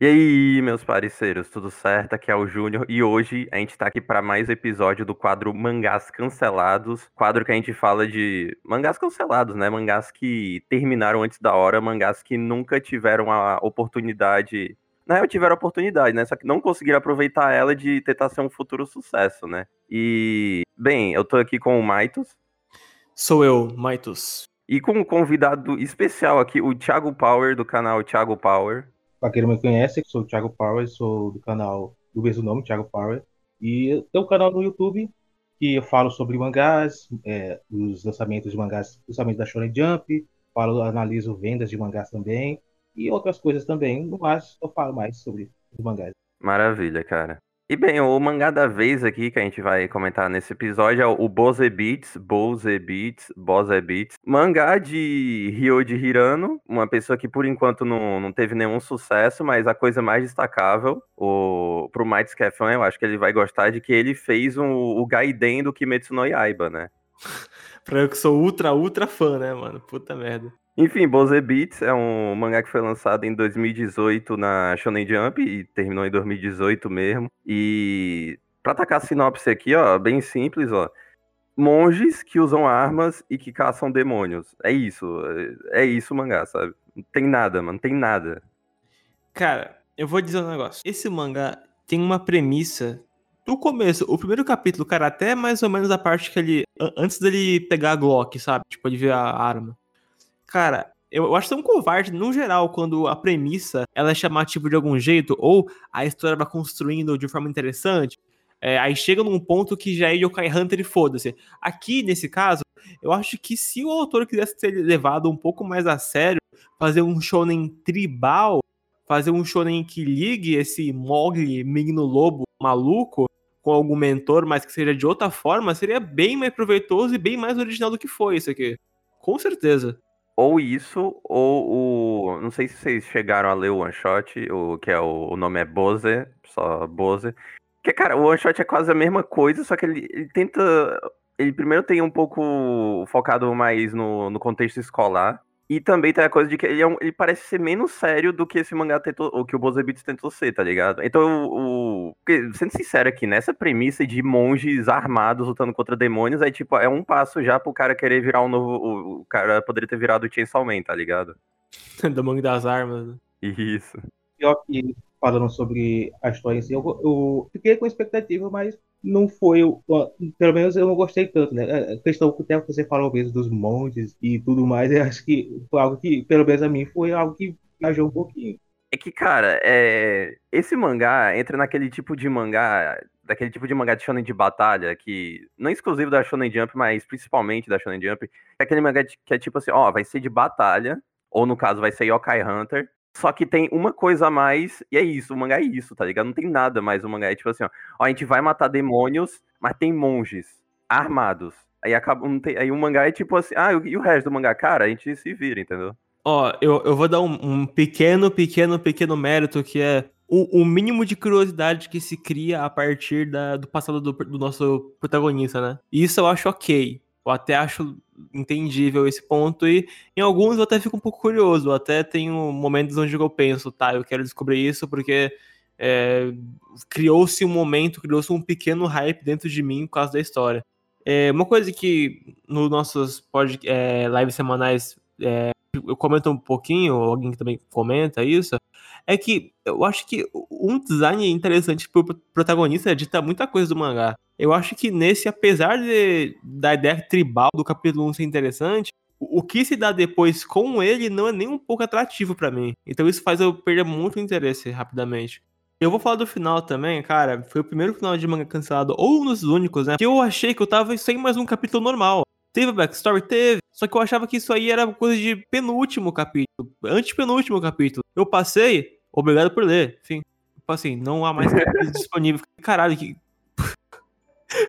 E aí, meus parceiros, tudo certo? Aqui é o Júnior e hoje a gente tá aqui para mais um episódio do quadro Mangás Cancelados, quadro que a gente fala de mangás cancelados, né? Mangás que terminaram antes da hora, mangás que nunca tiveram a oportunidade, na real tiveram a oportunidade, né? Só que não conseguiram aproveitar ela de tentar ser um futuro sucesso, né? E, bem, eu tô aqui com o Maitos. Sou eu, Maitos. E com um convidado especial aqui, o Thiago Power, do canal Thiago Power. Para quem não me conhece, sou o Thiago Power, sou do canal do mesmo nome, Thiago Power. E tem um canal no YouTube que eu falo sobre mangás, é, os lançamentos de mangás, lançamentos da Shonen Jump, falo, analiso vendas de mangás também e outras coisas também. No mais, eu falo mais sobre os mangás. Maravilha, cara. E bem, o mangá da vez aqui que a gente vai comentar nesse episódio é o Bose Beats, Bose Beats, Bose Beats. Mangá de Ryoji Hirano, uma pessoa que por enquanto não, não teve nenhum sucesso, mas a coisa mais destacável o, pro Might Scafan, eu acho que ele vai gostar de que ele fez um, o Gaiden do Kimetsu no Yaiba, né? pra eu que sou ultra, ultra fã, né, mano? Puta merda. Enfim, Bose Beats é um mangá que foi lançado em 2018 na Shonen Jump e terminou em 2018 mesmo. E pra atacar a sinopse aqui, ó, bem simples, ó. Monges que usam armas e que caçam demônios. É isso. É isso o mangá, sabe? Não tem nada, mano. Não tem nada. Cara, eu vou dizer um negócio. Esse mangá tem uma premissa do começo, o primeiro capítulo, cara, até mais ou menos a parte que ele. Antes dele pegar a Glock, sabe? Tipo, ele ver a arma. Cara, eu acho tão covarde, no geral, quando a premissa ela é chamativa de algum jeito, ou a história vai construindo de forma interessante, é, aí chega num ponto que já é Yokai Hunter e foda-se. Aqui, nesse caso, eu acho que se o autor quisesse ser levado um pouco mais a sério, fazer um shonen tribal, fazer um shonen que ligue esse Mogli, menino lobo maluco, com algum mentor, mas que seja de outra forma, seria bem mais proveitoso e bem mais original do que foi isso aqui. Com certeza ou isso, ou o. Não sei se vocês chegaram a ler o One Shot, o, que é o, o nome é Bose, só Bose. Que, cara, o One Shot é quase a mesma coisa, só que ele, ele tenta. Ele primeiro tem um pouco focado mais no, no contexto escolar. E também tem a coisa de que ele, é um, ele parece ser menos sério do que esse mangá tentou, o que o Bose Beats tentou ser, tá ligado? Então, o, o, sendo sincero aqui, nessa premissa de monges armados lutando contra demônios, é tipo, é um passo já pro cara querer virar um novo. O, o cara poderia ter virado o Chainsaw Man, tá ligado? do mangue das armas. Né? Isso. Pior que falando sobre a história em si, eu, eu fiquei com expectativa, mas não foi, pelo menos eu não gostei tanto, né? A questão que você falou mesmo dos montes e tudo mais, eu acho que foi algo que, pelo menos a mim, foi algo que viajou um pouquinho. É que, cara, é... esse mangá entra naquele tipo de mangá, daquele tipo de mangá de shonen de batalha, que não exclusivo da Shonen Jump, mas principalmente da Shonen Jump, é aquele mangá que é tipo assim, ó, vai ser de batalha, ou no caso vai ser Yokai Hunter, só que tem uma coisa a mais, e é isso, o mangá é isso, tá ligado? Não tem nada mais o mangá. É tipo assim, ó, ó a gente vai matar demônios, mas tem monges armados. Aí acaba, tem, aí o mangá é tipo assim, ah, e o resto do mangá, cara, a gente se vira, entendeu? Ó, eu, eu vou dar um, um pequeno, pequeno, pequeno mérito que é o, o, mínimo de curiosidade que se cria a partir da, do passado do, do nosso protagonista, né? Isso eu acho ok. Eu até acho entendível esse ponto e em alguns eu até fico um pouco curioso. Até tenho momentos onde eu penso, tá, eu quero descobrir isso porque é, criou-se um momento, criou-se um pequeno hype dentro de mim por causa da história. É, uma coisa que nos nossos é, lives semanais é, eu comento um pouquinho, alguém que também comenta isso, é que eu acho que um design interessante pro protagonista é dita muita coisa do mangá. Eu acho que nesse, apesar de, da ideia tribal do capítulo 1 ser interessante, o, o que se dá depois com ele não é nem um pouco atrativo para mim. Então isso faz eu perder muito interesse rapidamente. Eu vou falar do final também, cara. Foi o primeiro final de manga cancelado, ou um dos únicos, né? Que eu achei que eu tava sem mais um capítulo normal. Teve backstory? Teve. Só que eu achava que isso aí era coisa de penúltimo capítulo. Antepenúltimo capítulo. Eu passei, obrigado por ler. Enfim. Tipo assim, não há mais disponíveis. Caralho, que.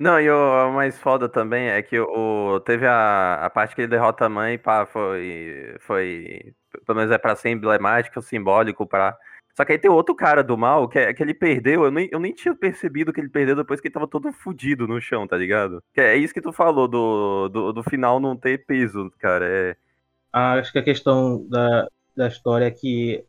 Não, e o mais foda também é que o, teve a, a parte que ele derrota a mãe, pá, foi, foi, pelo menos é pra ser emblemático, simbólico, pra, só que aí tem outro cara do mal que, é, que ele perdeu. Eu nem, eu nem tinha percebido que ele perdeu depois que ele tava todo fudido no chão, tá ligado? Que é isso que tu falou do, do, do final não ter peso, cara. É... Ah, acho que a questão da, da história é que.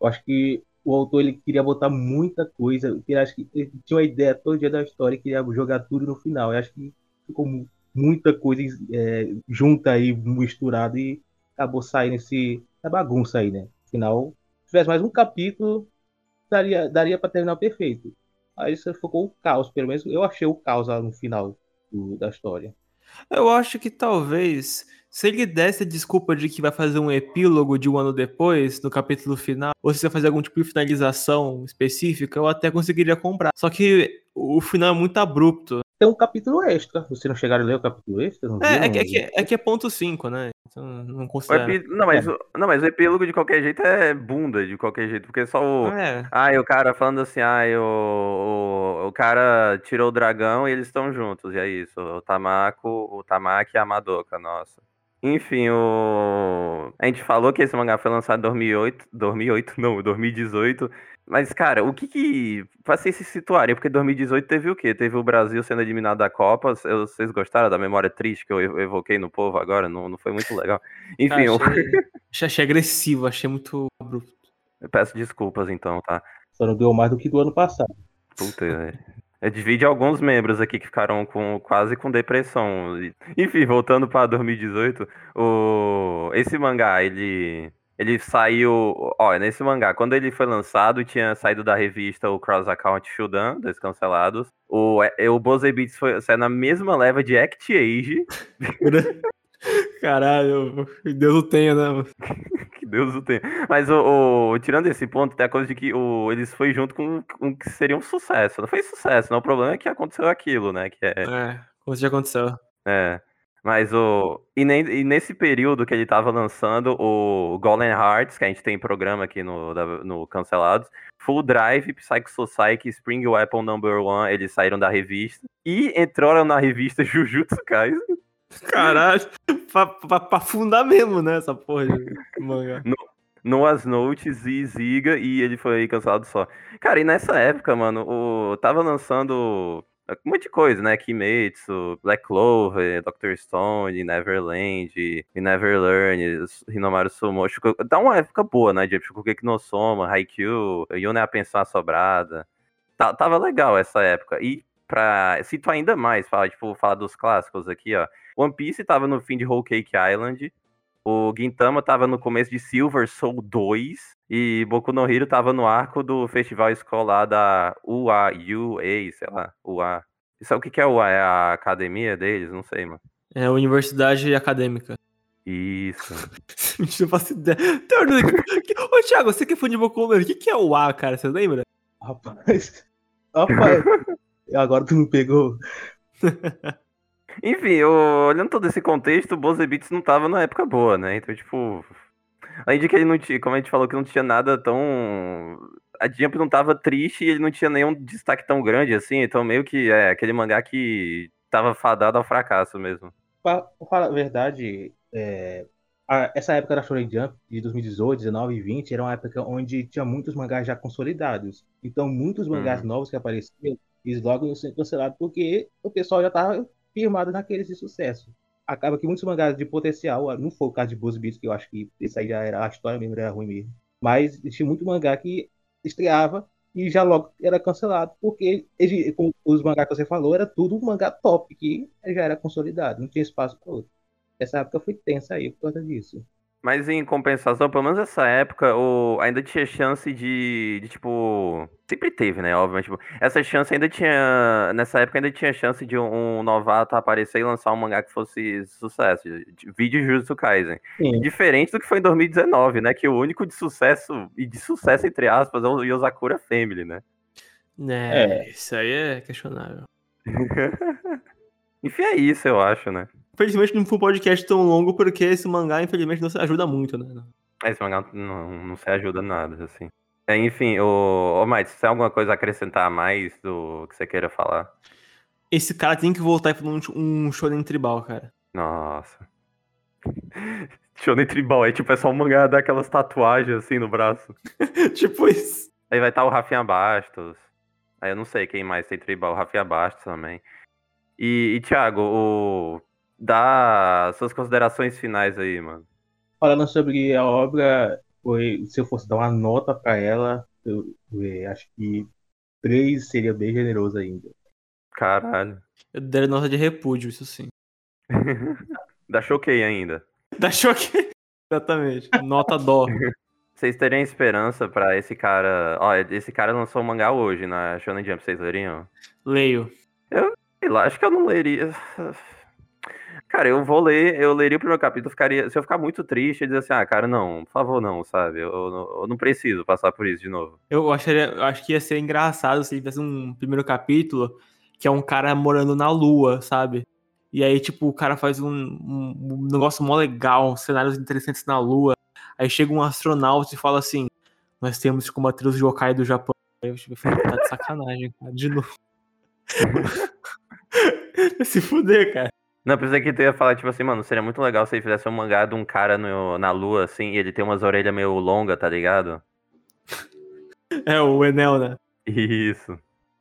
Eu acho que o autor ele queria botar muita coisa, ele acho que ele tinha uma ideia todo dia da história e queria jogar tudo no final. Eu acho que ficou muita coisa é, junta aí, misturada e acabou saindo esse, essa bagunça aí, né? Afinal, se tivesse mais um capítulo, daria, daria para terminar perfeito. Aí você ficou o caos, pelo menos eu achei o caos lá no final do, da história. Eu acho que talvez, se ele desse a desculpa de que vai fazer um epílogo de um ano depois, no capítulo final, ou se vai fazer algum tipo de finalização específica, eu até conseguiria comprar. Só que o final é muito abrupto tem um capítulo extra. Vocês não chegaram a ler o capítulo extra? É, é, que, é, que, é que é ponto 5, né? Então não considero. Não, mas, é. não, mas o epílogo de qualquer jeito é bunda, de qualquer jeito. Porque só o. É. Ah, o cara falando assim, o, o, o cara tirou o dragão e eles estão juntos. E é isso. O Tamako, o Tamaki e a Madoka, nossa. Enfim, o... a gente falou que esse mangá foi lançado em 2008, 2008 não, 2018, mas, cara, o que que. Pra vocês se situarem, porque 2018 teve o quê? Teve o Brasil sendo eliminado da Copa. Vocês gostaram da memória triste que eu evoquei no povo agora? Não, não foi muito legal. Enfim. Achei, eu... achei agressivo, achei muito abrupto. Eu peço desculpas então, tá? Só não deu mais do que do ano passado. Puta, é. é divide alguns membros aqui que ficaram com quase com depressão. Enfim, voltando para 2018, o esse mangá, ele ele saiu. Olha, nesse mangá, quando ele foi lançado, tinha saído da revista o Cross Account Shudan, dois cancelados. O, é, o Bose Beats foi saiu na mesma leva de Act Age. Caralho, que Deus o tenha, né? que Deus o tenha. Mas o, o, tirando esse ponto, tem a coisa de que o, eles foi junto com o que seria um sucesso. Não foi sucesso, não. O problema é que aconteceu aquilo, né? Que é, é como já aconteceu. É. Mas o. E, nem, e, nesse período que ele tava lançando o Golden Hearts, que a gente tem programa aqui no, no Cancelados, Full Drive, Psycho Society, Spring Weapon Number One, eles saíram da revista. E entraram na revista Jujutsu Kaisen. Caralho, pra, pra, pra fundar mesmo, né? Essa porra de mangá. No, Noah's Notes e Ziga, e ele foi cancelado só. Cara, e nessa época, mano, o, tava lançando um monte de coisa, né? Kimetsu, Black Clover, Doctor Stone, Neverland, e Neverlearn, Hinomaru Sumo. Dá uma época boa, né? De Shokugeki no Soma, Haikyuu, Yone a Pensão Assobrada. Tá, tava legal essa época. E pra. Cito ainda mais, fala, tipo, falar dos clássicos aqui, ó. One Piece tava no fim de Whole Cake Island. O Gintama tava no começo de Silver Soul 2 e Boku no Hero tava no arco do festival escolar da UA, sei lá, UA. Isso é o que, que é UA? É a academia deles? Não sei, mano. É a Universidade Acadêmica. Isso. não faço ideia. Ô, Thiago, você que é fã de Boku no Hero, o que, que é o A, cara? Você lembra? Rapaz. Rapaz. Agora tu me pegou. Enfim, olhando todo esse contexto, o Bose Beats não tava na época boa, né? Então, tipo. Além de que ele não tinha, como a gente falou, que não tinha nada tão. A Jump não tava triste e ele não tinha nenhum destaque tão grande assim, então meio que é aquele mangá que tava fadado ao fracasso mesmo. Pra falar a verdade, é, a, essa época da Shonen Jump, de 2018, 19 e 20, era uma época onde tinha muitos mangás já consolidados. Então, muitos mangás uhum. novos que apareciam, eles logo iam ser cancelados, porque o pessoal já tava firmado naqueles de sucesso. Acaba que muitos mangás de potencial, não foi o caso de Buzz Beats, que eu acho que esse aí já era a história mesmo, era ruim mesmo. Mas tinha muito mangá que estreava e já logo era cancelado, porque ele, com os mangás que você falou, era tudo um mangá top, que já era consolidado, não tinha espaço para outro. Essa época foi tensa aí por causa disso. Mas em compensação, pelo menos nessa época, o, ainda tinha chance de, de, tipo. Sempre teve, né? Obviamente. Tipo, essa chance ainda tinha. Nessa época ainda tinha chance de um, um novato aparecer e lançar um mangá que fosse sucesso. De, vídeo Jujutsu Kaisen. Sim. Diferente do que foi em 2019, né? Que o único de sucesso, e de sucesso, entre aspas, é o Yosakura Family, né? É, é. isso aí é questionável. Enfim, é isso, eu acho, né? Infelizmente não foi um podcast tão longo, porque esse mangá, infelizmente, não se ajuda muito, né? Esse mangá não, não se ajuda nada, assim. É, enfim, o, o Mike, você tem alguma coisa a acrescentar mais do que você queira falar? Esse cara tem que voltar e fazer um, um shonen tribal, cara. Nossa. shonen tribal, é tipo, é só um mangá daquelas tatuagens assim no braço. tipo isso. Aí vai estar o Rafinha Bastos. Aí eu não sei quem mais tem tribal, o Rafinha Bastos também. E, e Thiago, o dá suas considerações finais aí, mano. Falando sobre a obra, foi, se eu fosse dar uma nota para ela, Eu, eu acho que três seria bem generoso ainda. Caralho. Eu daria nota de repúdio, isso sim. Dá choquei ainda. Dá choque. Exatamente. Nota dó. Vocês teriam esperança pra esse cara. Ó, esse cara lançou um mangá hoje na Shonen Jump, vocês leriam? Leio. Sei lá, acho que eu não leria. Cara, eu vou ler, eu leria o primeiro capítulo, ficaria, se eu ficar muito triste, eu dizer assim, ah, cara, não, por favor, não, sabe? Eu, eu eu não preciso passar por isso de novo. Eu acharia, eu acho que ia ser engraçado se tivesse um primeiro capítulo que é um cara morando na lua, sabe? E aí, tipo, o cara faz um, um- um negócio mó legal, cenários interessantes na lua. Aí chega um astronauta e fala assim: Nós temos que combater os yokai do Japão. Aí eu tipo, tá de sacanagem, cara, de novo. Se fuder, cara. Não, pensei que tu ia falar, tipo assim, mano, seria muito legal se ele fizesse um mangá de um cara no- na lua, assim, e ele tem umas orelhas meio longas, tá ligado? É o Enel, né? Isso.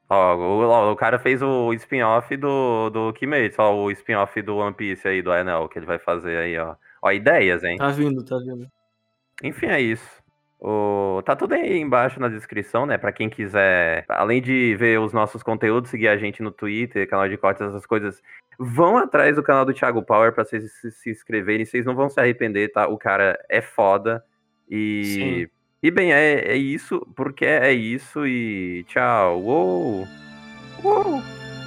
Ó, o, ó, o cara fez o spin-off do, do Kimetsu, ó, o spin-off do One Piece aí, do Enel, que ele vai fazer aí, ó. Ó, ideias, hein? Tá vindo, tá vindo. Enfim, é isso. O... Tá tudo aí embaixo na descrição, né? Pra quem quiser, além de ver os nossos conteúdos, seguir a gente no Twitter, canal de cortes, essas coisas. Vão atrás do canal do Thiago Power pra vocês se, se inscreverem. Vocês não vão se arrepender, tá? O cara é foda. E. E bem, é, é isso, porque é isso e tchau. Uou! Uou!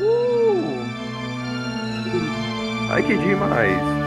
Uh! Ai, que demais!